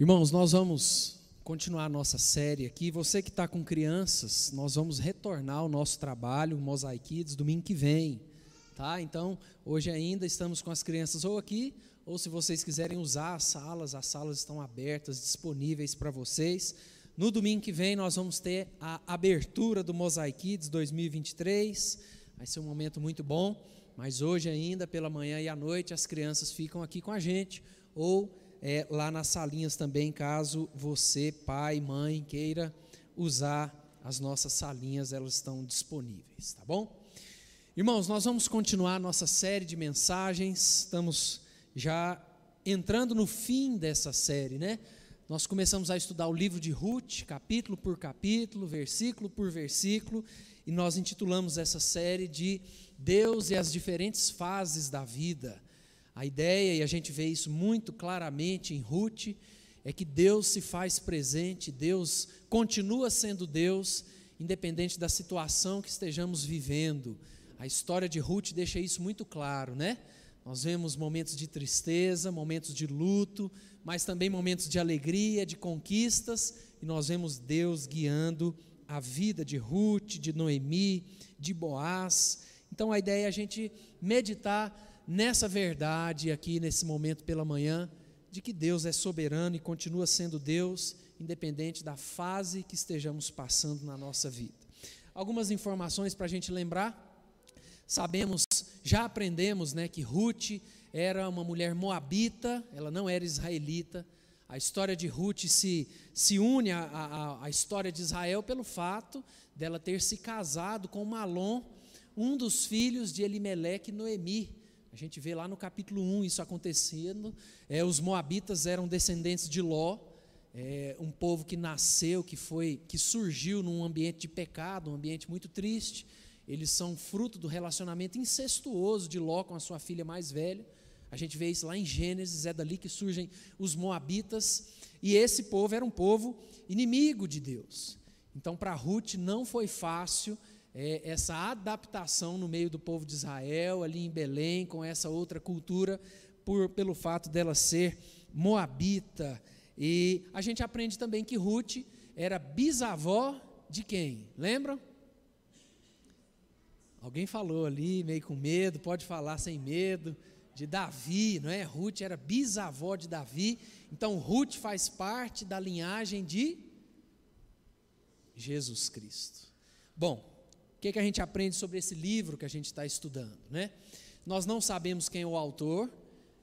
Irmãos, nós vamos continuar a nossa série aqui. Você que está com crianças, nós vamos retornar ao nosso trabalho, Mosaic Kids, domingo que vem. Tá? Então, hoje ainda estamos com as crianças ou aqui, ou se vocês quiserem usar as salas, as salas estão abertas, disponíveis para vocês. No domingo que vem, nós vamos ter a abertura do Mosaic Kids 2023. Vai ser um momento muito bom, mas hoje ainda, pela manhã e à noite, as crianças ficam aqui com a gente, ou é, lá nas salinhas também, caso você, pai, mãe, queira usar as nossas salinhas, elas estão disponíveis, tá bom? Irmãos, nós vamos continuar nossa série de mensagens, estamos já entrando no fim dessa série, né? Nós começamos a estudar o livro de Ruth, capítulo por capítulo, versículo por versículo, e nós intitulamos essa série de Deus e as diferentes fases da vida. A ideia, e a gente vê isso muito claramente em Ruth, é que Deus se faz presente, Deus continua sendo Deus, independente da situação que estejamos vivendo. A história de Ruth deixa isso muito claro, né? Nós vemos momentos de tristeza, momentos de luto, mas também momentos de alegria, de conquistas, e nós vemos Deus guiando a vida de Ruth, de Noemi, de Boaz. Então a ideia é a gente meditar nessa verdade aqui nesse momento pela manhã, de que Deus é soberano e continua sendo Deus, independente da fase que estejamos passando na nossa vida. Algumas informações para a gente lembrar. Sabemos, já aprendemos né, que Ruth era uma mulher moabita, ela não era israelita. A história de Ruth se, se une à, à, à história de Israel pelo fato dela ter se casado com Malom, um dos filhos de Elimeleque e Noemi, a gente vê lá no capítulo 1 isso acontecendo. É, os moabitas eram descendentes de Ló, é, um povo que nasceu, que foi, que surgiu num ambiente de pecado, um ambiente muito triste. Eles são fruto do relacionamento incestuoso de Ló com a sua filha mais velha. A gente vê isso lá em Gênesis, é dali que surgem os moabitas. E esse povo era um povo inimigo de Deus. Então, para Ruth não foi fácil é, essa adaptação no meio do povo de Israel, ali em Belém, com essa outra cultura, por, pelo fato dela ser moabita. E a gente aprende também que Ruth era bisavó de quem? Lembram? Alguém falou ali, meio com medo, pode falar sem medo, de Davi, não é? Ruth era bisavó de Davi, então Ruth faz parte da linhagem de Jesus Cristo. Bom, o que, que a gente aprende sobre esse livro que a gente está estudando? Né? Nós não sabemos quem é o autor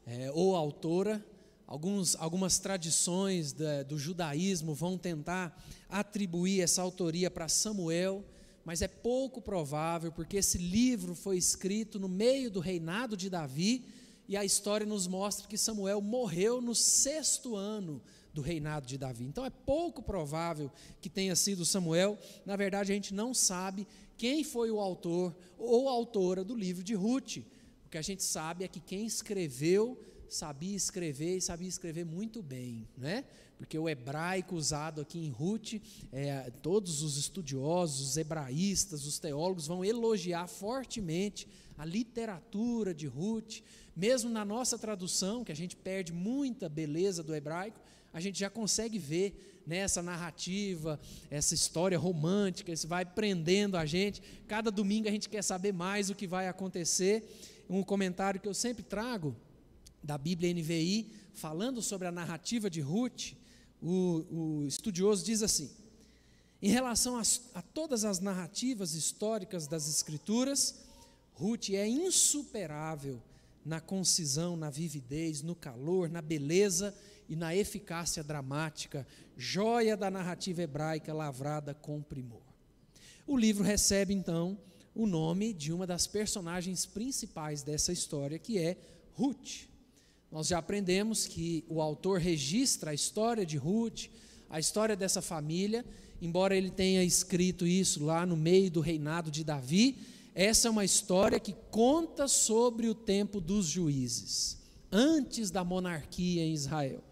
é, ou autora. Alguns, algumas tradições da, do judaísmo vão tentar atribuir essa autoria para Samuel, mas é pouco provável, porque esse livro foi escrito no meio do reinado de Davi, e a história nos mostra que Samuel morreu no sexto ano do reinado de Davi. Então é pouco provável que tenha sido Samuel. Na verdade, a gente não sabe quem foi o autor ou autora do livro de Ruth. O que a gente sabe é que quem escreveu sabia escrever e sabia escrever muito bem, né? Porque o hebraico usado aqui em Ruth, é, todos os estudiosos, os hebraístas, os teólogos vão elogiar fortemente a literatura de Ruth, mesmo na nossa tradução, que a gente perde muita beleza do hebraico, a gente já consegue ver nessa narrativa, essa história romântica, isso vai prendendo a gente. Cada domingo a gente quer saber mais o que vai acontecer. Um comentário que eu sempre trago da Bíblia NVI, falando sobre a narrativa de Ruth, o, o estudioso diz assim: em relação a, a todas as narrativas históricas das Escrituras, Ruth é insuperável na concisão, na vividez, no calor, na beleza e na eficácia dramática, joia da narrativa hebraica lavrada com primor. O livro recebe então o nome de uma das personagens principais dessa história, que é Ruth. Nós já aprendemos que o autor registra a história de Ruth, a história dessa família, embora ele tenha escrito isso lá no meio do reinado de Davi, essa é uma história que conta sobre o tempo dos juízes, antes da monarquia em Israel.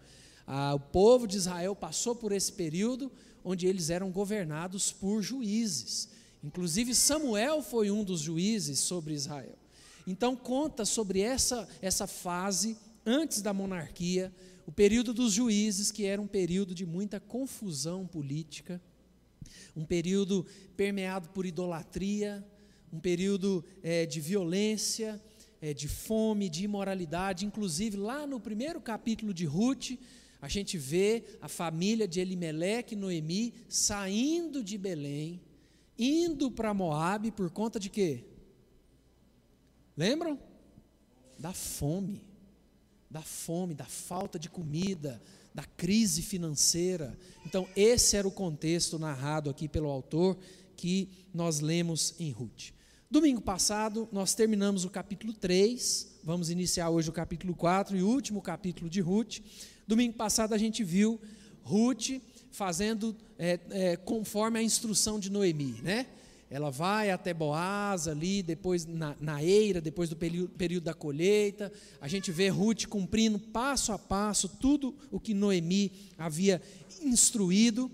Ah, o povo de Israel passou por esse período onde eles eram governados por juízes. Inclusive Samuel foi um dos juízes sobre Israel. Então conta sobre essa essa fase antes da monarquia, o período dos juízes, que era um período de muita confusão política, um período permeado por idolatria, um período é, de violência, é, de fome, de imoralidade. Inclusive, lá no primeiro capítulo de Ruth, a gente vê a família de Elimeleque e Noemi saindo de Belém, indo para Moabe por conta de quê? Lembram? Da fome. Da fome, da falta de comida, da crise financeira. Então, esse era o contexto narrado aqui pelo autor que nós lemos em Ruth. Domingo passado, nós terminamos o capítulo 3, vamos iniciar hoje o capítulo 4 e último capítulo de Ruth. Domingo passado, a gente viu Ruth fazendo é, é, conforme a instrução de Noemi, né? Ela vai até Boaz ali, depois na, na eira, depois do período, da colheita. A gente vê Ruth cumprindo passo a passo tudo o que Noemi havia instruído.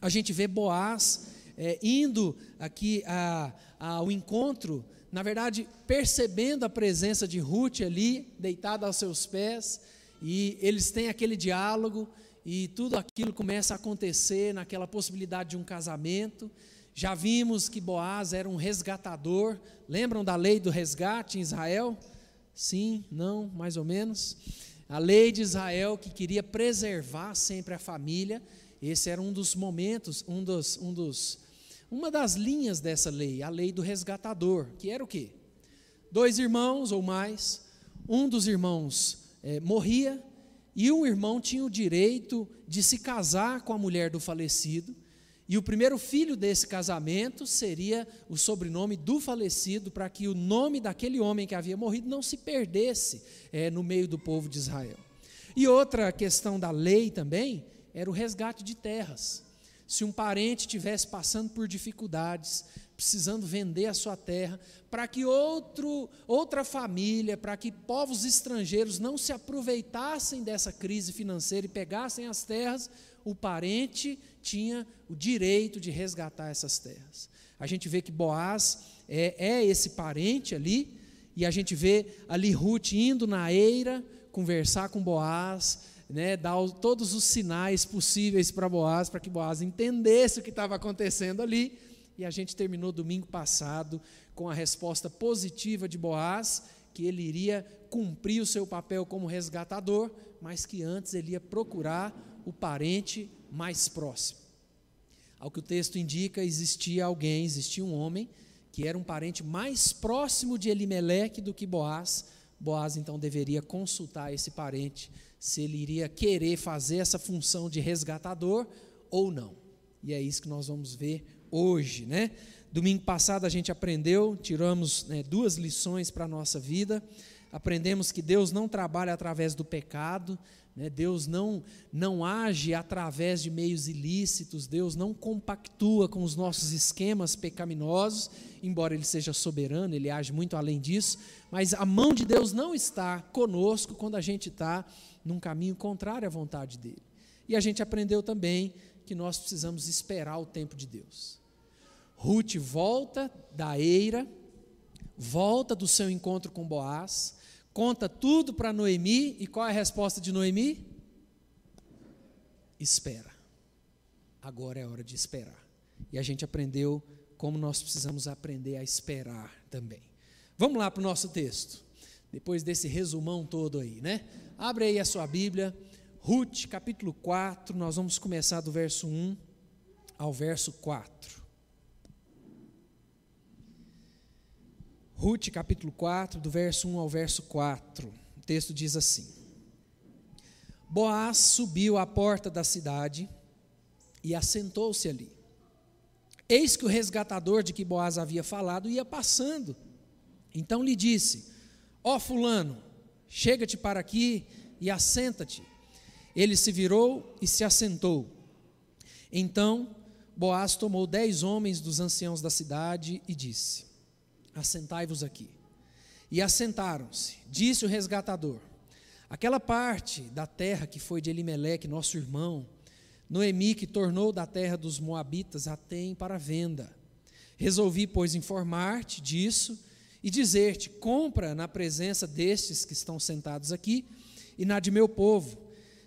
A gente vê Boaz é, indo aqui a, ao encontro, na verdade, percebendo a presença de Ruth ali, deitada aos seus pés, e eles têm aquele diálogo, e tudo aquilo começa a acontecer naquela possibilidade de um casamento. Já vimos que Boaz era um resgatador. Lembram da lei do resgate em Israel? Sim, não, mais ou menos. A lei de Israel que queria preservar sempre a família. Esse era um dos momentos, um dos, um dos, uma das linhas dessa lei, a lei do resgatador, que era o quê? Dois irmãos ou mais, um dos irmãos é, morria e um irmão tinha o direito de se casar com a mulher do falecido e o primeiro filho desse casamento seria o sobrenome do falecido, para que o nome daquele homem que havia morrido não se perdesse é, no meio do povo de Israel. E outra questão da lei também era o resgate de terras. Se um parente estivesse passando por dificuldades, precisando vender a sua terra, para que outro, outra família, para que povos estrangeiros não se aproveitassem dessa crise financeira e pegassem as terras, o parente tinha o direito de resgatar essas terras. A gente vê que Boaz é, é esse parente ali, e a gente vê ali Ruth indo na eira conversar com Boaz, né, dar todos os sinais possíveis para Boaz, para que Boaz entendesse o que estava acontecendo ali. E a gente terminou domingo passado com a resposta positiva de Boaz, que ele iria cumprir o seu papel como resgatador, mas que antes ele ia procurar o parente mais próximo. Ao que o texto indica, existia alguém, existia um homem, que era um parente mais próximo de Elimeleque do que Boaz. Boaz então deveria consultar esse parente se ele iria querer fazer essa função de resgatador ou não. E é isso que nós vamos ver hoje, né? Domingo passado a gente aprendeu, tiramos né, duas lições para a nossa vida. Aprendemos que Deus não trabalha através do pecado, né? Deus não, não age através de meios ilícitos, Deus não compactua com os nossos esquemas pecaminosos, embora Ele seja soberano, Ele age muito além disso, mas a mão de Deus não está conosco quando a gente está num caminho contrário à vontade dEle. E a gente aprendeu também que nós precisamos esperar o tempo de Deus. Ruth volta da eira, volta do seu encontro com Boaz, conta tudo para Noemi, e qual é a resposta de Noemi? Espera. Agora é hora de esperar. E a gente aprendeu como nós precisamos aprender a esperar também. Vamos lá para o nosso texto. Depois desse resumão todo aí, né? Abre aí a sua Bíblia, Ruth, capítulo 4, nós vamos começar do verso 1 ao verso 4. Ruth capítulo 4, do verso 1 ao verso 4. O texto diz assim: Boaz subiu à porta da cidade e assentou-se ali. Eis que o resgatador de que Boaz havia falado ia passando. Então lhe disse: Ó oh, fulano, chega-te para aqui e assenta-te. Ele se virou e se assentou. Então Boaz tomou dez homens dos anciãos da cidade e disse: assentai-vos aqui. E assentaram-se. Disse o resgatador: Aquela parte da terra que foi de Elimeleque, nosso irmão, Noemi, que tornou da terra dos Moabitas, a tem para venda. Resolvi, pois, informar-te disso e dizer-te: compra na presença destes que estão sentados aqui e na de meu povo.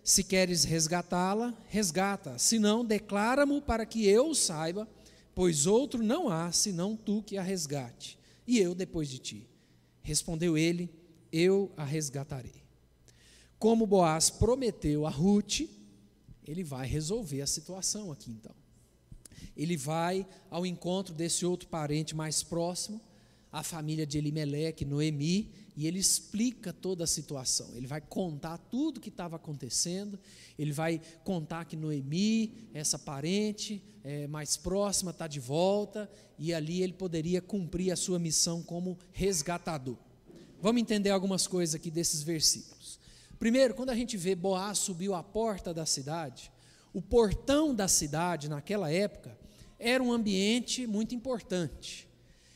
se queres resgatá-la, resgata, se não, declara-mo para que eu saiba, pois outro não há senão tu que a resgate, e eu depois de ti. Respondeu ele: Eu a resgatarei. Como Boaz prometeu a Ruth, ele vai resolver a situação aqui então. Ele vai ao encontro desse outro parente mais próximo, a família de Elimeleque, Noemi, e ele explica toda a situação. Ele vai contar tudo o que estava acontecendo, ele vai contar que Noemi, essa parente é, mais próxima, está de volta, e ali ele poderia cumprir a sua missão como resgatador. Vamos entender algumas coisas aqui desses versículos. Primeiro, quando a gente vê Boaz subiu à porta da cidade, o portão da cidade naquela época era um ambiente muito importante.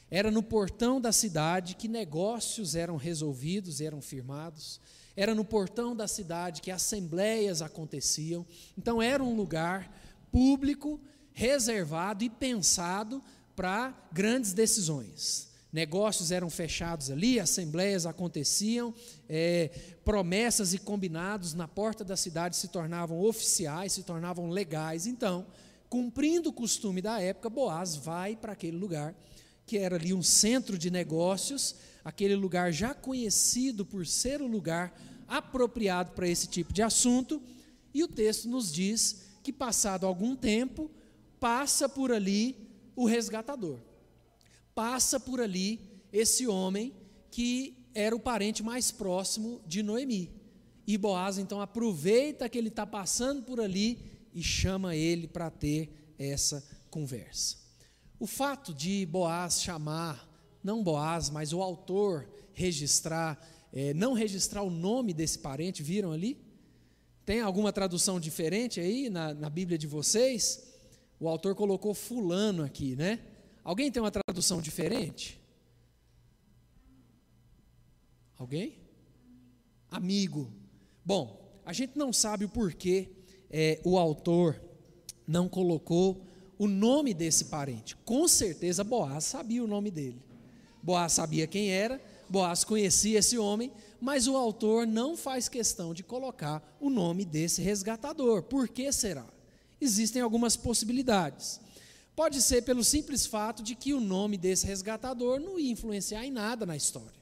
Era no portão da cidade que negócios eram resolvidos, eram firmados. Era no portão da cidade que assembleias aconteciam. Então, era um lugar público, reservado e pensado para grandes decisões. Negócios eram fechados ali, assembleias aconteciam, é, promessas e combinados na porta da cidade se tornavam oficiais, se tornavam legais. Então, cumprindo o costume da época, Boaz vai para aquele lugar que era ali um centro de negócios, aquele lugar já conhecido por ser o lugar apropriado para esse tipo de assunto, e o texto nos diz que, passado algum tempo, passa por ali o resgatador. Passa por ali esse homem que era o parente mais próximo de Noemi. E Boaz então aproveita que ele está passando por ali e chama ele para ter essa conversa. O fato de Boaz chamar, não Boaz, mas o autor registrar, é, não registrar o nome desse parente, viram ali? Tem alguma tradução diferente aí na, na Bíblia de vocês? O autor colocou fulano aqui, né? Alguém tem uma tradução diferente? Alguém? Amigo. Bom, a gente não sabe o porquê é, o autor não colocou o nome desse parente. Com certeza Boaz sabia o nome dele. Boaz sabia quem era, Boaz conhecia esse homem, mas o autor não faz questão de colocar o nome desse resgatador. Por que será? Existem algumas possibilidades. Pode ser pelo simples fato de que o nome desse resgatador não ia influenciar em nada na história.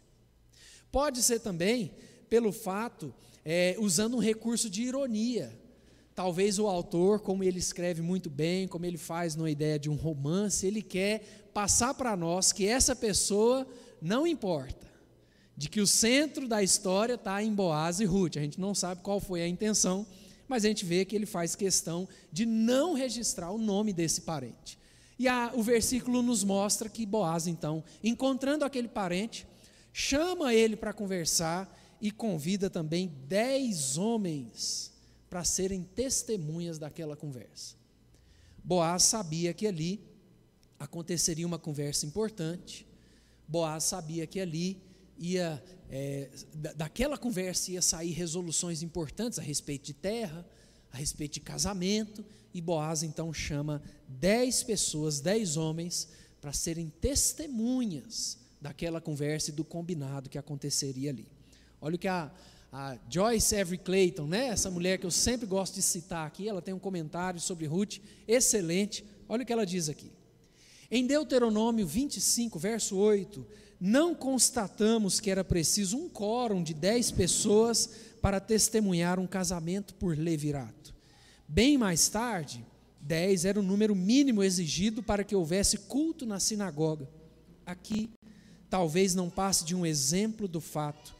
Pode ser também pelo fato, é, usando um recurso de ironia, Talvez o autor, como ele escreve muito bem, como ele faz numa ideia de um romance, ele quer passar para nós que essa pessoa não importa, de que o centro da história está em Boaz e Ruth. A gente não sabe qual foi a intenção, mas a gente vê que ele faz questão de não registrar o nome desse parente. E a, o versículo nos mostra que Boaz, então, encontrando aquele parente, chama ele para conversar e convida também dez homens para serem testemunhas daquela conversa. Boaz sabia que ali aconteceria uma conversa importante. Boaz sabia que ali ia é, daquela conversa ia sair resoluções importantes a respeito de terra, a respeito de casamento, e Boaz então chama dez pessoas, dez homens, para serem testemunhas daquela conversa e do combinado que aconteceria ali. Olha o que a, a Joyce Every Clayton, né? essa mulher que eu sempre gosto de citar aqui, ela tem um comentário sobre Ruth excelente. Olha o que ela diz aqui. Em Deuteronômio 25, verso 8, não constatamos que era preciso um quórum de dez pessoas para testemunhar um casamento por levirato. Bem mais tarde, dez era o número mínimo exigido para que houvesse culto na sinagoga. Aqui, talvez não passe de um exemplo do fato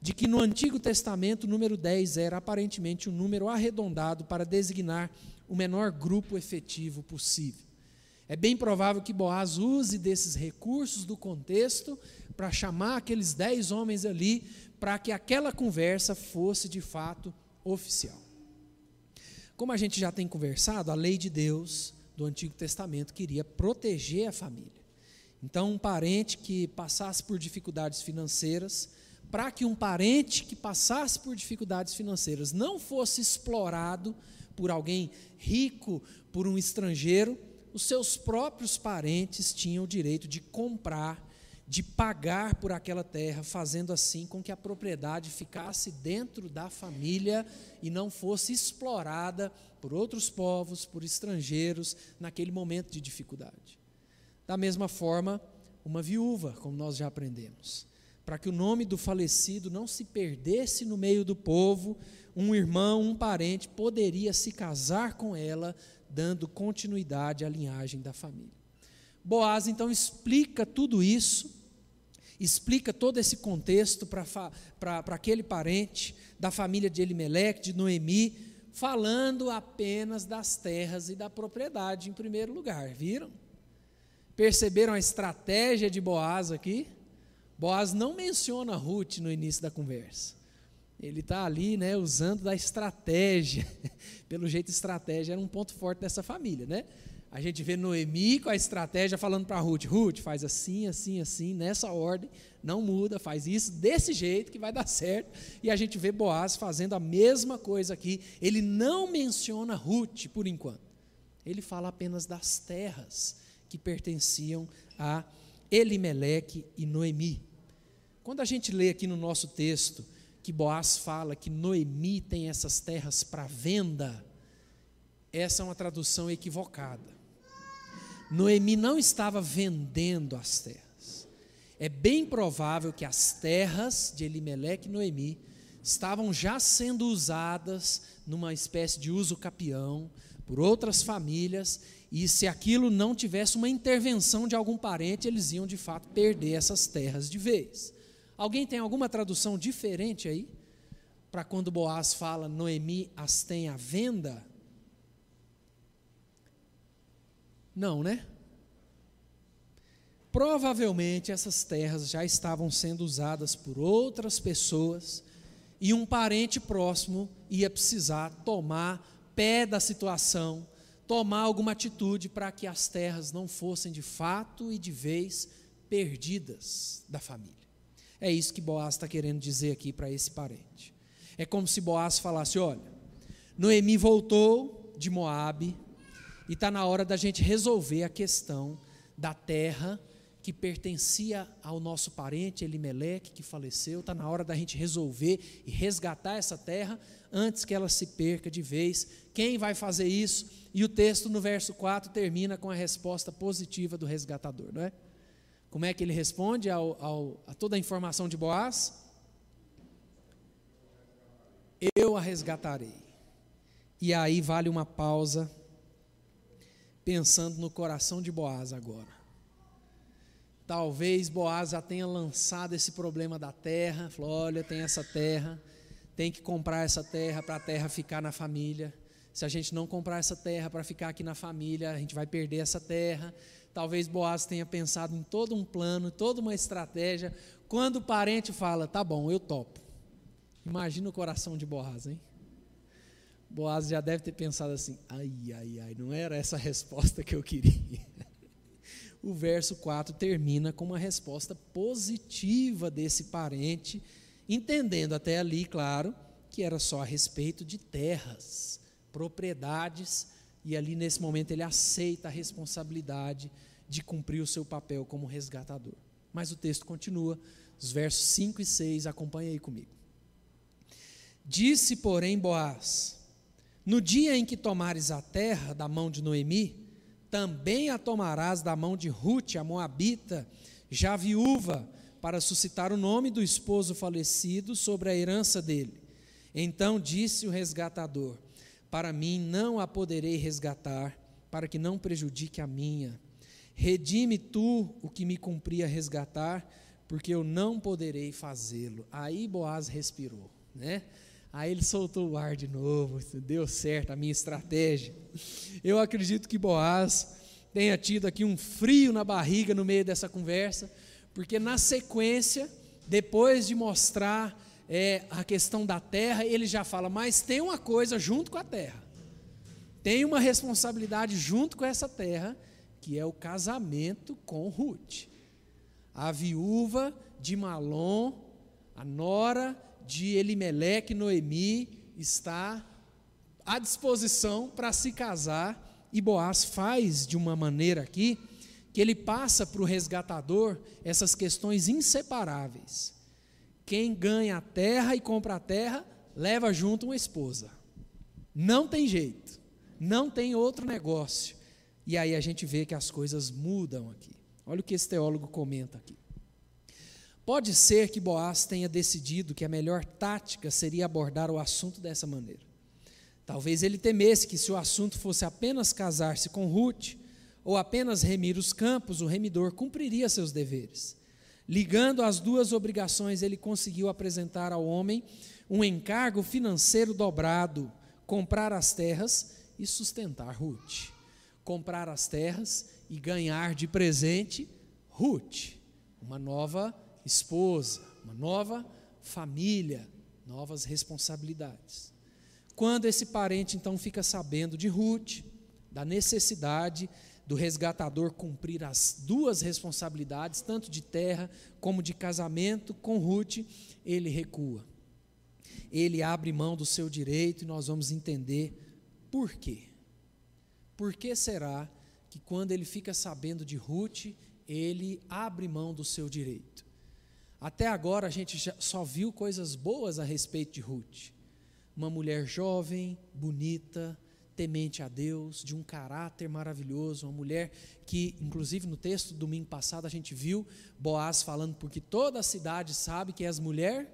de que no Antigo Testamento o número 10 era aparentemente um número arredondado para designar o menor grupo efetivo possível. É bem provável que Boaz use desses recursos do contexto para chamar aqueles dez homens ali para que aquela conversa fosse de fato oficial. Como a gente já tem conversado, a lei de Deus do Antigo Testamento queria proteger a família. Então, um parente que passasse por dificuldades financeiras para que um parente que passasse por dificuldades financeiras não fosse explorado por alguém rico, por um estrangeiro, os seus próprios parentes tinham o direito de comprar, de pagar por aquela terra, fazendo assim com que a propriedade ficasse dentro da família e não fosse explorada por outros povos, por estrangeiros, naquele momento de dificuldade. Da mesma forma, uma viúva, como nós já aprendemos, para que o nome do falecido não se perdesse no meio do povo, um irmão, um parente poderia se casar com ela, dando continuidade à linhagem da família. Boaz então explica tudo isso explica todo esse contexto para aquele parente da família de Elimeleque, de Noemi, falando apenas das terras e da propriedade em primeiro lugar, viram? Perceberam a estratégia de Boaz aqui? Boaz não menciona Ruth no início da conversa. Ele está ali, né, usando da estratégia. Pelo jeito, estratégia era um ponto forte dessa família, né? A gente vê Noemi com a estratégia falando para Ruth: Ruth, faz assim, assim, assim, nessa ordem, não muda, faz isso desse jeito que vai dar certo. E a gente vê Boaz fazendo a mesma coisa aqui. Ele não menciona Ruth por enquanto. Ele fala apenas das terras que pertenciam a Elimeleque e Noemi. Quando a gente lê aqui no nosso texto que Boaz fala que Noemi tem essas terras para venda, essa é uma tradução equivocada. Noemi não estava vendendo as terras. É bem provável que as terras de Elimeleque e Noemi estavam já sendo usadas numa espécie de uso capião por outras famílias, e se aquilo não tivesse uma intervenção de algum parente, eles iam de fato perder essas terras de vez. Alguém tem alguma tradução diferente aí? Para quando Boaz fala Noemi as tem à venda? Não, né? Provavelmente essas terras já estavam sendo usadas por outras pessoas e um parente próximo ia precisar tomar pé da situação, tomar alguma atitude para que as terras não fossem de fato e de vez perdidas da família. É isso que Boaz está querendo dizer aqui para esse parente. É como se Boaz falasse: olha, Noemi voltou de Moabe, e está na hora da gente resolver a questão da terra que pertencia ao nosso parente Elimeleque, que faleceu. Está na hora da gente resolver e resgatar essa terra antes que ela se perca de vez. Quem vai fazer isso? E o texto no verso 4 termina com a resposta positiva do resgatador, não é? Como é que ele responde ao, ao, a toda a informação de Boaz? Eu a resgatarei. E aí vale uma pausa pensando no coração de Boaz agora. Talvez Boaz já tenha lançado esse problema da terra, falou: olha, tem essa terra, tem que comprar essa terra para a terra ficar na família. Se a gente não comprar essa terra para ficar aqui na família, a gente vai perder essa terra. Talvez Boaz tenha pensado em todo um plano, toda uma estratégia. Quando o parente fala, tá bom, eu topo. Imagina o coração de Boaz, hein? Boaz já deve ter pensado assim: ai, ai, ai, não era essa a resposta que eu queria. O verso 4 termina com uma resposta positiva desse parente, entendendo até ali, claro, que era só a respeito de terras, propriedades, e ali nesse momento ele aceita a responsabilidade de cumprir o seu papel como resgatador. Mas o texto continua, os versos 5 e 6, acompanhe aí comigo. Disse, porém, Boaz: no dia em que tomares a terra da mão de Noemi, também a tomarás da mão de Ruth, a Moabita, já viúva, para suscitar o nome do esposo falecido sobre a herança dele. Então disse o resgatador: Para mim não a poderei resgatar, para que não prejudique a minha. Redime tu o que me cumpria resgatar, porque eu não poderei fazê-lo. Aí Boaz respirou, né? Aí ele soltou o ar de novo, deu certo a minha estratégia. Eu acredito que Boaz tenha tido aqui um frio na barriga no meio dessa conversa, porque na sequência, depois de mostrar é, a questão da terra, ele já fala: mas tem uma coisa junto com a terra, tem uma responsabilidade junto com essa terra, que é o casamento com Ruth, a viúva de Malom, a nora de Elimeleque Noemi está à disposição para se casar, e Boaz faz de uma maneira aqui que ele passa para o resgatador essas questões inseparáveis. Quem ganha a terra e compra a terra, leva junto uma esposa. Não tem jeito, não tem outro negócio. E aí a gente vê que as coisas mudam aqui. Olha o que esse teólogo comenta aqui. Pode ser que Boaz tenha decidido que a melhor tática seria abordar o assunto dessa maneira. Talvez ele temesse que, se o assunto fosse apenas casar-se com Ruth, ou apenas remir os campos, o remidor cumpriria seus deveres. Ligando as duas obrigações, ele conseguiu apresentar ao homem um encargo financeiro dobrado: comprar as terras e sustentar Ruth. Comprar as terras e ganhar de presente Ruth, uma nova esposa, uma nova família, novas responsabilidades. Quando esse parente então fica sabendo de Ruth, da necessidade do resgatador cumprir as duas responsabilidades, tanto de terra como de casamento com Ruth, ele recua. Ele abre mão do seu direito e nós vamos entender por quê. Por que será que quando ele fica sabendo de Ruth, ele abre mão do seu direito? Até agora a gente só viu coisas boas a respeito de Ruth. Uma mulher jovem, bonita, temente a Deus, de um caráter maravilhoso, uma mulher que, inclusive no texto do domingo passado, a gente viu Boaz falando, porque toda a cidade sabe que és mulher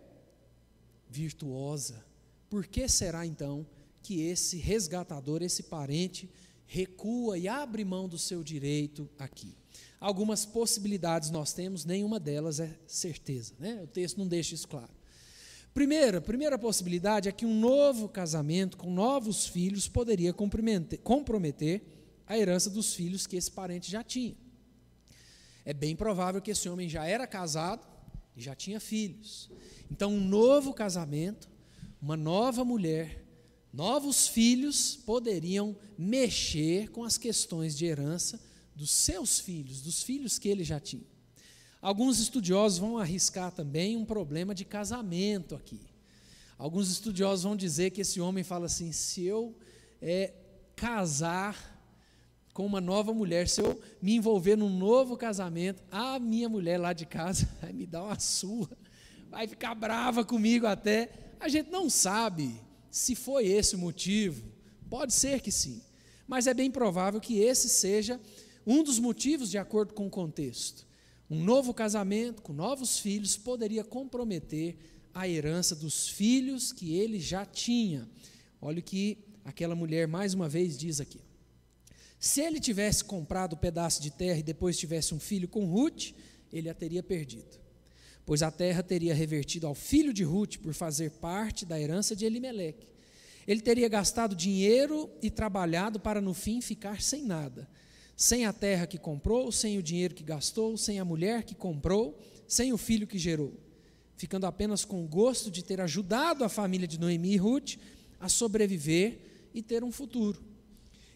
virtuosa. Por que será então que esse resgatador, esse parente, recua e abre mão do seu direito aqui? Algumas possibilidades nós temos, nenhuma delas é certeza, né? O texto não deixa isso claro. Primeira, primeira possibilidade é que um novo casamento com novos filhos poderia comprometer a herança dos filhos que esse parente já tinha. É bem provável que esse homem já era casado e já tinha filhos. Então, um novo casamento, uma nova mulher, novos filhos poderiam mexer com as questões de herança dos seus filhos, dos filhos que ele já tinha. Alguns estudiosos vão arriscar também um problema de casamento aqui. Alguns estudiosos vão dizer que esse homem fala assim: se eu é, casar com uma nova mulher, se eu me envolver num novo casamento, a minha mulher lá de casa vai me dar uma surra, vai ficar brava comigo até. A gente não sabe se foi esse o motivo, pode ser que sim, mas é bem provável que esse seja um dos motivos de acordo com o contexto. Um novo casamento com novos filhos poderia comprometer a herança dos filhos que ele já tinha. Olha o que aquela mulher mais uma vez diz aqui. Se ele tivesse comprado o um pedaço de terra e depois tivesse um filho com Ruth, ele a teria perdido. Pois a terra teria revertido ao filho de Ruth por fazer parte da herança de Elimeleque. Ele teria gastado dinheiro e trabalhado para no fim ficar sem nada sem a terra que comprou, sem o dinheiro que gastou, sem a mulher que comprou, sem o filho que gerou, ficando apenas com o gosto de ter ajudado a família de Noemi e Ruth a sobreviver e ter um futuro.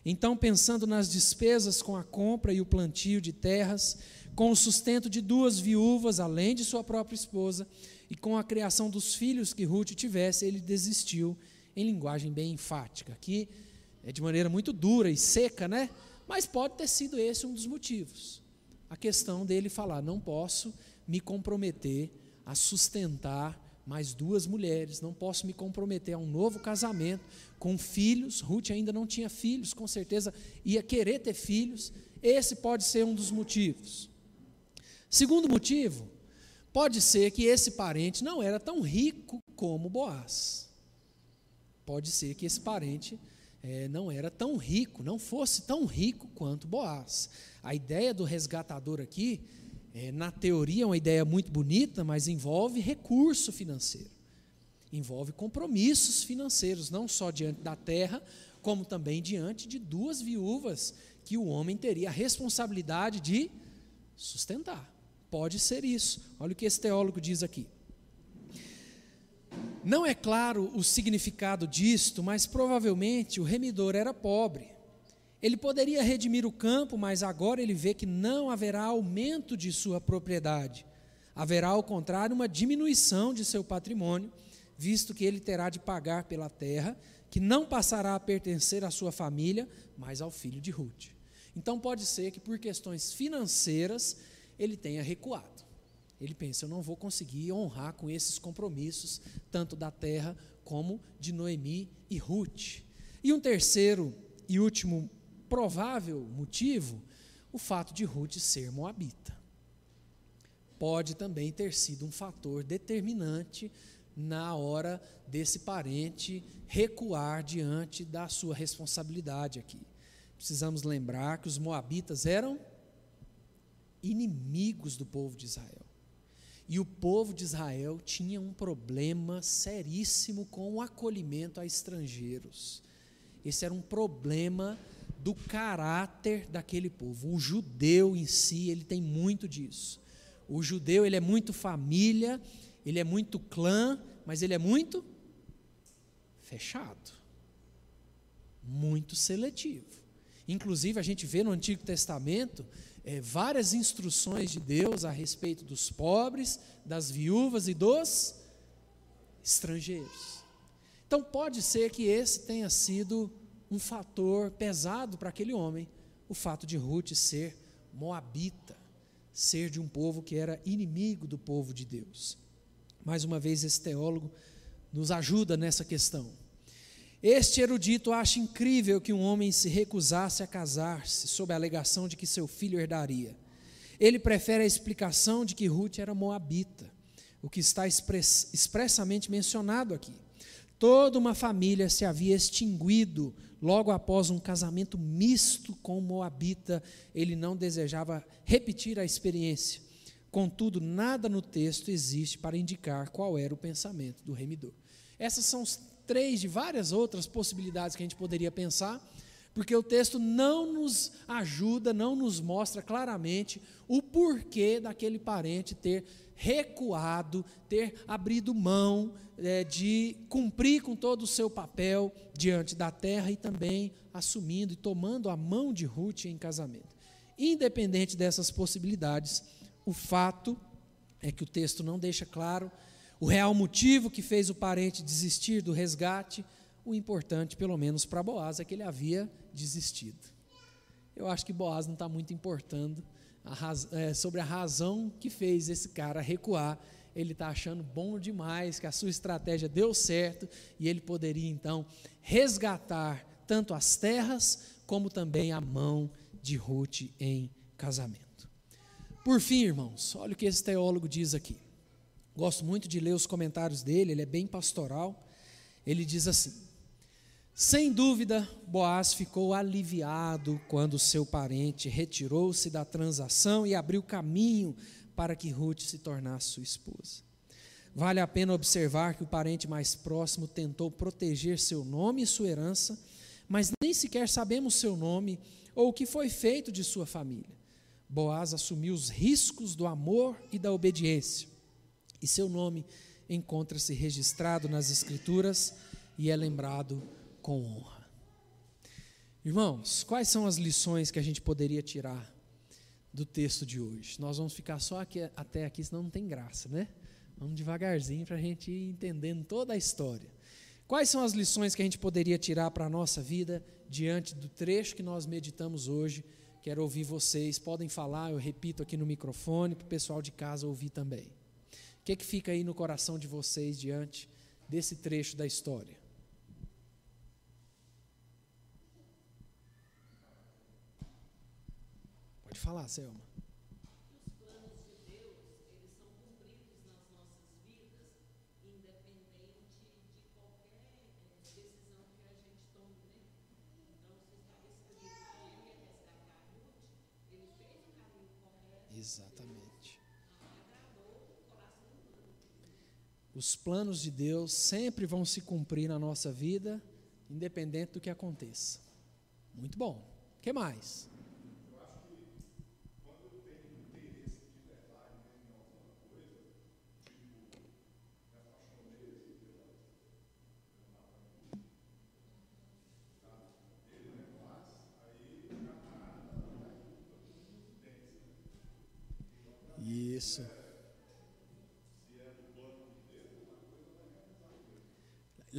Então, pensando nas despesas com a compra e o plantio de terras, com o sustento de duas viúvas, além de sua própria esposa, e com a criação dos filhos que Ruth tivesse, ele desistiu em linguagem bem enfática. Aqui é de maneira muito dura e seca, né? Mas pode ter sido esse um dos motivos. A questão dele falar: não posso me comprometer a sustentar mais duas mulheres, não posso me comprometer a um novo casamento com filhos. Ruth ainda não tinha filhos, com certeza ia querer ter filhos. Esse pode ser um dos motivos. Segundo motivo, pode ser que esse parente não era tão rico como Boaz. Pode ser que esse parente é, não era tão rico, não fosse tão rico quanto Boaz. A ideia do resgatador aqui, é, na teoria, é uma ideia muito bonita, mas envolve recurso financeiro, envolve compromissos financeiros, não só diante da terra, como também diante de duas viúvas que o homem teria a responsabilidade de sustentar. Pode ser isso. Olha o que esse teólogo diz aqui. Não é claro o significado disto, mas provavelmente o remidor era pobre. Ele poderia redimir o campo, mas agora ele vê que não haverá aumento de sua propriedade. Haverá, ao contrário, uma diminuição de seu patrimônio, visto que ele terá de pagar pela terra, que não passará a pertencer à sua família, mas ao filho de Ruth. Então pode ser que por questões financeiras ele tenha recuado. Ele pensa, eu não vou conseguir honrar com esses compromissos, tanto da terra como de Noemi e Ruth. E um terceiro e último provável motivo, o fato de Ruth ser moabita. Pode também ter sido um fator determinante na hora desse parente recuar diante da sua responsabilidade aqui. Precisamos lembrar que os moabitas eram inimigos do povo de Israel. E o povo de Israel tinha um problema seríssimo com o acolhimento a estrangeiros. Esse era um problema do caráter daquele povo. O judeu em si, ele tem muito disso. O judeu, ele é muito família, ele é muito clã, mas ele é muito fechado. Muito seletivo. Inclusive, a gente vê no Antigo Testamento é, várias instruções de Deus a respeito dos pobres, das viúvas e dos estrangeiros. Então, pode ser que esse tenha sido um fator pesado para aquele homem, o fato de Ruth ser moabita, ser de um povo que era inimigo do povo de Deus. Mais uma vez, esse teólogo nos ajuda nessa questão. Este erudito acha incrível que um homem se recusasse a casar-se sob a alegação de que seu filho herdaria. Ele prefere a explicação de que Ruth era moabita, o que está express, expressamente mencionado aqui. Toda uma família se havia extinguido logo após um casamento misto com moabita. Ele não desejava repetir a experiência. Contudo, nada no texto existe para indicar qual era o pensamento do remidor. Essas são três de várias outras possibilidades que a gente poderia pensar, porque o texto não nos ajuda, não nos mostra claramente o porquê daquele parente ter recuado, ter abrido mão é, de cumprir com todo o seu papel diante da terra e também assumindo e tomando a mão de Ruth em casamento. Independente dessas possibilidades, o fato é que o texto não deixa claro o real motivo que fez o parente desistir do resgate, o importante, pelo menos para Boaz, é que ele havia desistido. Eu acho que Boaz não está muito importando a é, sobre a razão que fez esse cara recuar. Ele está achando bom demais que a sua estratégia deu certo e ele poderia então resgatar tanto as terras como também a mão de Ruth em casamento. Por fim, irmãos, olha o que esse teólogo diz aqui. Gosto muito de ler os comentários dele, ele é bem pastoral. Ele diz assim: Sem dúvida, Boaz ficou aliviado quando seu parente retirou-se da transação e abriu caminho para que Ruth se tornasse sua esposa. Vale a pena observar que o parente mais próximo tentou proteger seu nome e sua herança, mas nem sequer sabemos seu nome ou o que foi feito de sua família. Boaz assumiu os riscos do amor e da obediência e seu nome encontra-se registrado nas Escrituras e é lembrado com honra. Irmãos, quais são as lições que a gente poderia tirar do texto de hoje? Nós vamos ficar só aqui, até aqui, senão não tem graça, né? Vamos devagarzinho para a gente ir entendendo toda a história. Quais são as lições que a gente poderia tirar para a nossa vida diante do trecho que nós meditamos hoje? Quero ouvir vocês, podem falar, eu repito aqui no microfone, para o pessoal de casa ouvir também. O que, é que fica aí no coração de vocês diante desse trecho da história? Pode falar, Selma. Os planos de Deus sempre vão se cumprir na nossa vida, independente do que aconteça. Muito bom. O que mais?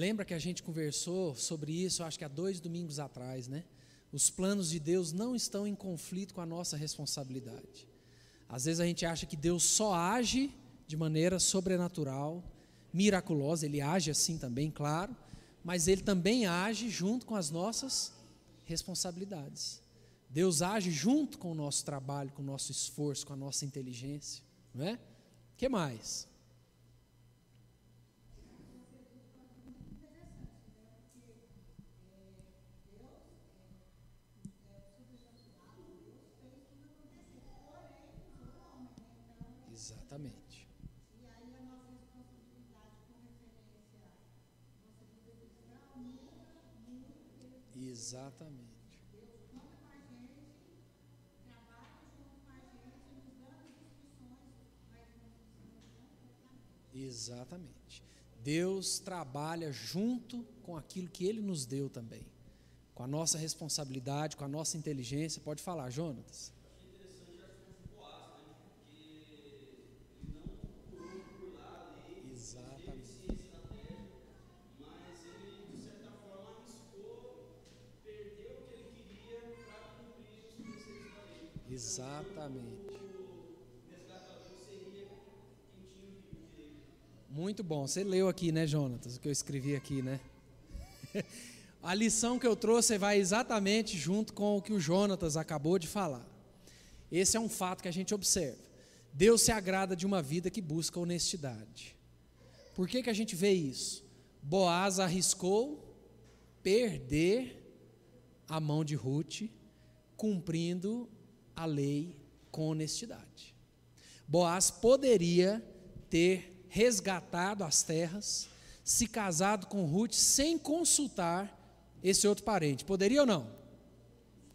Lembra que a gente conversou sobre isso, acho que há dois domingos atrás, né? Os planos de Deus não estão em conflito com a nossa responsabilidade. Às vezes a gente acha que Deus só age de maneira sobrenatural, miraculosa, ele age assim também, claro, mas ele também age junto com as nossas responsabilidades. Deus age junto com o nosso trabalho, com o nosso esforço, com a nossa inteligência, não é? Que mais? Exatamente. Exatamente. Exatamente. Deus trabalha junto com aquilo que Ele nos deu também, com a nossa responsabilidade, com a nossa inteligência. Pode falar, Jonatas. Exatamente. Muito bom. Você leu aqui, né, Jonatas, o que eu escrevi aqui, né? A lição que eu trouxe vai exatamente junto com o que o Jonatas acabou de falar. Esse é um fato que a gente observa. Deus se agrada de uma vida que busca honestidade. Por que, que a gente vê isso? Boaz arriscou perder a mão de Ruth, cumprindo a lei com honestidade. Boaz poderia ter resgatado as terras, se casado com Ruth sem consultar esse outro parente. Poderia ou não?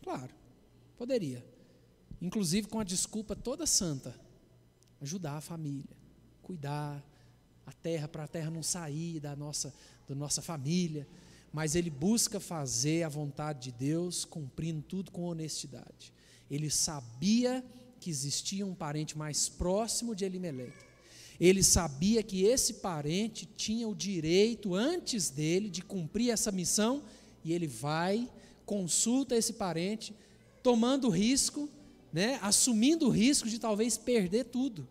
Claro, poderia. Inclusive com a desculpa toda santa: ajudar a família, cuidar a terra para a terra não sair da nossa, da nossa família. Mas ele busca fazer a vontade de Deus, cumprindo tudo com honestidade. Ele sabia que existia um parente mais próximo de Elimeleque. Ele sabia que esse parente tinha o direito, antes dele, de cumprir essa missão, e ele vai, consulta esse parente, tomando risco, né, assumindo o risco de talvez perder tudo.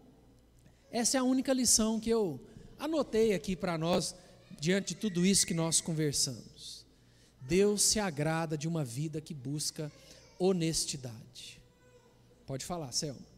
Essa é a única lição que eu anotei aqui para nós, diante de tudo isso que nós conversamos. Deus se agrada de uma vida que busca honestidade. Pode falar, Selma.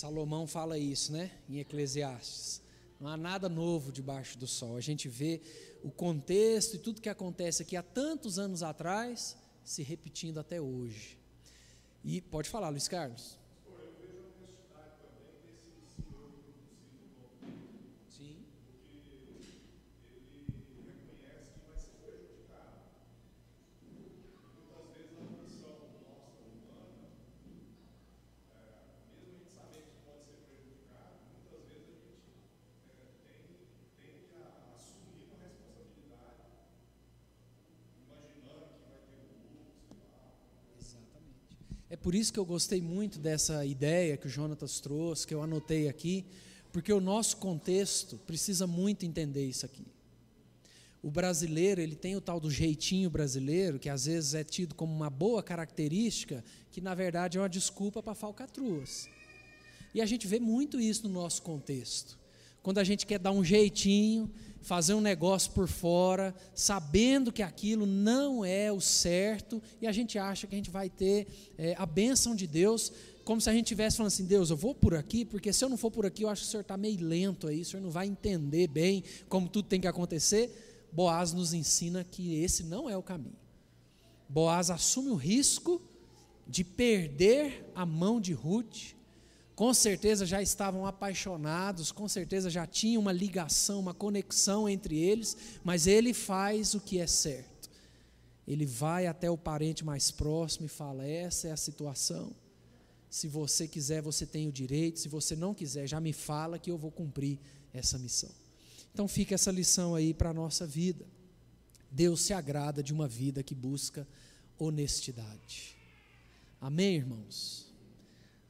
Salomão fala isso, né? Em Eclesiastes. Não há nada novo debaixo do sol. A gente vê o contexto e tudo que acontece aqui há tantos anos atrás se repetindo até hoje. E pode falar, Luiz Carlos. É por isso que eu gostei muito dessa ideia que o Jonatas trouxe, que eu anotei aqui, porque o nosso contexto precisa muito entender isso aqui. O brasileiro, ele tem o tal do jeitinho brasileiro, que às vezes é tido como uma boa característica, que na verdade é uma desculpa para falcatruas. E a gente vê muito isso no nosso contexto. Quando a gente quer dar um jeitinho, fazer um negócio por fora, sabendo que aquilo não é o certo, e a gente acha que a gente vai ter é, a bênção de Deus, como se a gente estivesse falando assim: Deus, eu vou por aqui, porque se eu não for por aqui, eu acho que o senhor está meio lento aí, o senhor não vai entender bem como tudo tem que acontecer. Boaz nos ensina que esse não é o caminho. Boaz assume o risco de perder a mão de Ruth com certeza já estavam apaixonados, com certeza já tinha uma ligação, uma conexão entre eles, mas ele faz o que é certo. Ele vai até o parente mais próximo e fala: Essa é a situação. Se você quiser, você tem o direito. Se você não quiser, já me fala que eu vou cumprir essa missão. Então fica essa lição aí para a nossa vida. Deus se agrada de uma vida que busca honestidade. Amém, irmãos?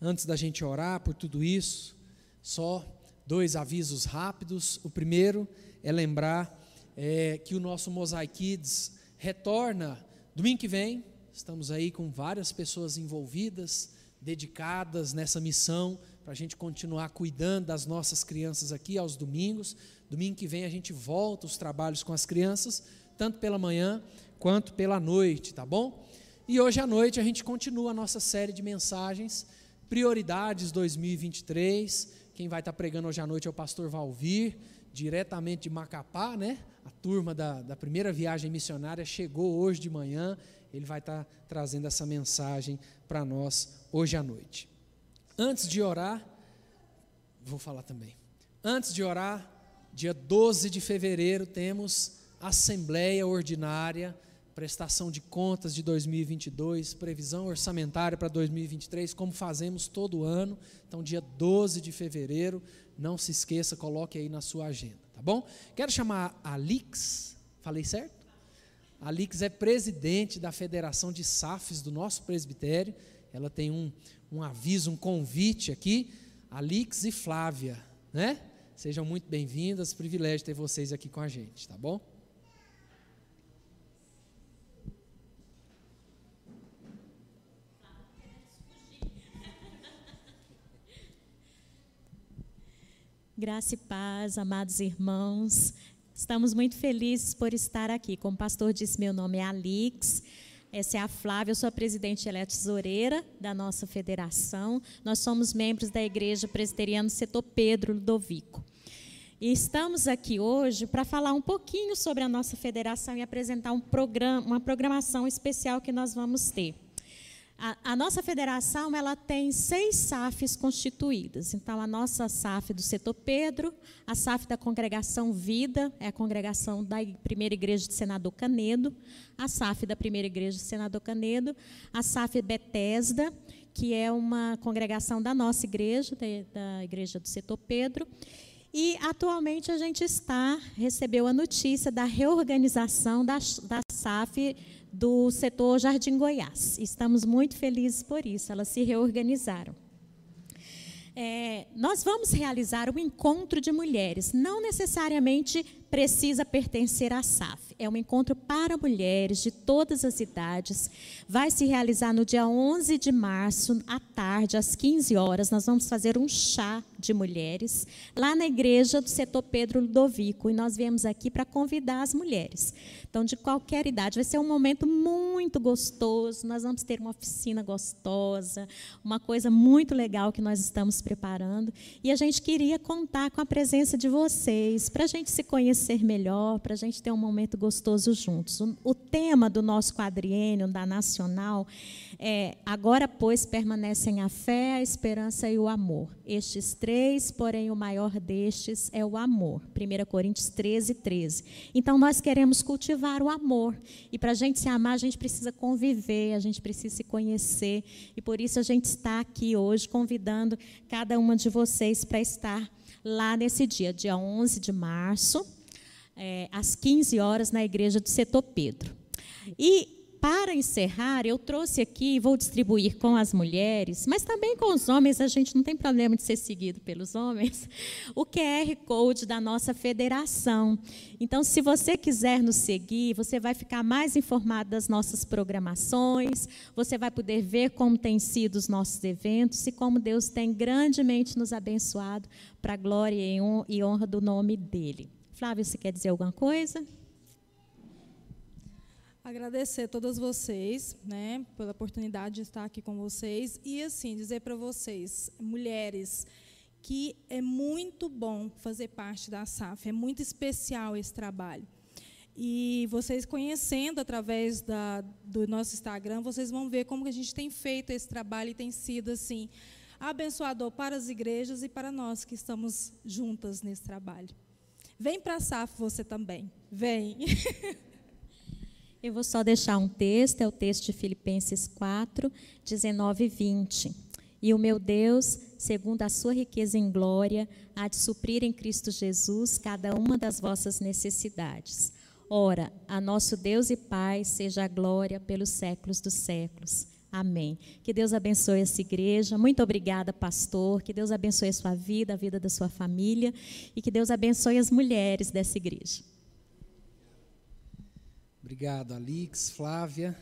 Antes da gente orar por tudo isso, só dois avisos rápidos. O primeiro é lembrar é, que o nosso Mosaic Kids retorna domingo que vem. Estamos aí com várias pessoas envolvidas, dedicadas nessa missão, para a gente continuar cuidando das nossas crianças aqui aos domingos. Domingo que vem a gente volta os trabalhos com as crianças, tanto pela manhã quanto pela noite, tá bom? E hoje à noite a gente continua a nossa série de mensagens, Prioridades 2023. Quem vai estar pregando hoje à noite é o pastor Valvir, diretamente de Macapá, né? A turma da, da primeira viagem missionária chegou hoje de manhã. Ele vai estar trazendo essa mensagem para nós hoje à noite. Antes de orar, vou falar também. Antes de orar, dia 12 de fevereiro, temos Assembleia Ordinária, prestação de contas de 2022, previsão orçamentária para 2023, como fazemos todo ano. Então, dia 12 de fevereiro, não se esqueça, coloque aí na sua agenda, tá bom? Quero chamar a Alix, falei certo? A Alix é presidente da Federação de SAFs do nosso presbitério. Ela tem um, um aviso, um convite aqui. Alix e Flávia, né? Sejam muito bem-vindas, privilégio ter vocês aqui com a gente, tá bom? Graça e paz, amados irmãos. Estamos muito felizes por estar aqui. Como o pastor disse, meu nome é Alix. Essa é a Flávia, eu sou a presidente eleta tesoureira da nossa federação. Nós somos membros da Igreja Presbiteriana Setor Pedro Ludovico. E estamos aqui hoje para falar um pouquinho sobre a nossa federação e apresentar um programa, uma programação especial que nós vamos ter. A, a, nossa federação ela tem seis SAFs constituídas. Então, a nossa SAF do setor Pedro, a SAF da congregação Vida, é a congregação da primeira igreja de Senador Canedo, a SAF da primeira igreja de Senador Canedo, a SAF Betesda, que é uma congregação da nossa igreja, da igreja do setor Pedro. E atualmente a gente está, recebeu a notícia da reorganização da, da SAF do setor Jardim Goiás. Estamos muito felizes por isso, elas se reorganizaram. É, nós vamos realizar um encontro de mulheres, não necessariamente precisa pertencer à SAF. É um encontro para mulheres de todas as idades. Vai se realizar no dia 11 de março, à tarde, às 15 horas. Nós vamos fazer um chá de mulheres lá na igreja do setor Pedro Ludovico. E nós viemos aqui para convidar as mulheres. Então, de qualquer idade, vai ser um momento muito gostoso. Nós vamos ter uma oficina gostosa, uma coisa muito legal que nós estamos preparando. E a gente queria contar com a presença de vocês, para a gente se conhecer melhor, para a gente ter um momento gostoso juntos. O, o tema do nosso quadriênio, da Nacional, é: agora, pois, permanecem a fé, a esperança e o amor. Estes três, porém, o maior destes é o amor. 1 Coríntios 13, 13. Então, nós queremos cultivar o amor. E para a gente se amar, a gente precisa conviver, a gente precisa se conhecer. E por isso a gente está aqui hoje convidando cada uma de vocês para estar lá nesse dia, dia 11 de março, é, às 15 horas, na igreja do Setor Pedro. E para encerrar, eu trouxe aqui, vou distribuir com as mulheres, mas também com os homens, a gente não tem problema de ser seguido pelos homens, o QR Code da nossa federação. Então, se você quiser nos seguir, você vai ficar mais informado das nossas programações, você vai poder ver como têm sido os nossos eventos e como Deus tem grandemente nos abençoado para a glória e honra do nome dEle. Flávio, você quer dizer alguma coisa? Agradecer a todas vocês, né, pela oportunidade de estar aqui com vocês e assim dizer para vocês, mulheres, que é muito bom fazer parte da SAF, é muito especial esse trabalho. E vocês conhecendo através da, do nosso Instagram, vocês vão ver como que a gente tem feito esse trabalho e tem sido assim abençoador para as igrejas e para nós que estamos juntas nesse trabalho. Vem para a SAF você também. Vem. Eu vou só deixar um texto, é o texto de Filipenses 4, 19 e 20. E o meu Deus, segundo a sua riqueza em glória, há de suprir em Cristo Jesus cada uma das vossas necessidades. Ora, a nosso Deus e Pai seja a glória pelos séculos dos séculos. Amém. Que Deus abençoe essa igreja. Muito obrigada, pastor. Que Deus abençoe a sua vida, a vida da sua família. E que Deus abençoe as mulheres dessa igreja. Obrigado, Alix, Flávia.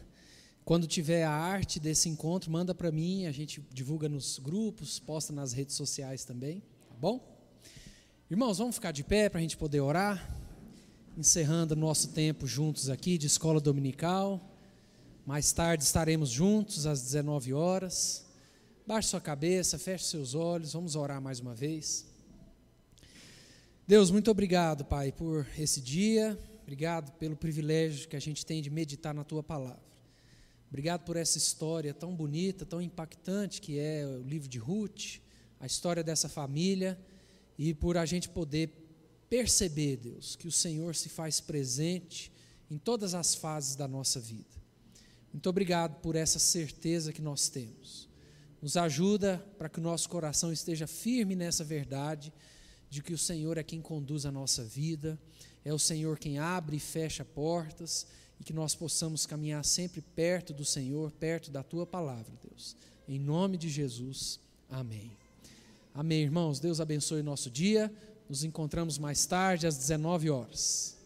Quando tiver a arte desse encontro, manda para mim, a gente divulga nos grupos, posta nas redes sociais também, tá bom? Irmãos, vamos ficar de pé para a gente poder orar, encerrando nosso tempo juntos aqui de escola dominical. Mais tarde estaremos juntos às 19 horas. Baixe sua cabeça, feche seus olhos, vamos orar mais uma vez. Deus, muito obrigado, Pai, por esse dia. Obrigado pelo privilégio que a gente tem de meditar na tua palavra. Obrigado por essa história tão bonita, tão impactante que é o livro de Ruth, a história dessa família e por a gente poder perceber, Deus, que o Senhor se faz presente em todas as fases da nossa vida. Muito obrigado por essa certeza que nós temos. Nos ajuda para que o nosso coração esteja firme nessa verdade de que o Senhor é quem conduz a nossa vida, é o Senhor quem abre e fecha portas e que nós possamos caminhar sempre perto do Senhor, perto da tua palavra, Deus. Em nome de Jesus, amém. Amém, irmãos. Deus abençoe o nosso dia. Nos encontramos mais tarde às 19 horas.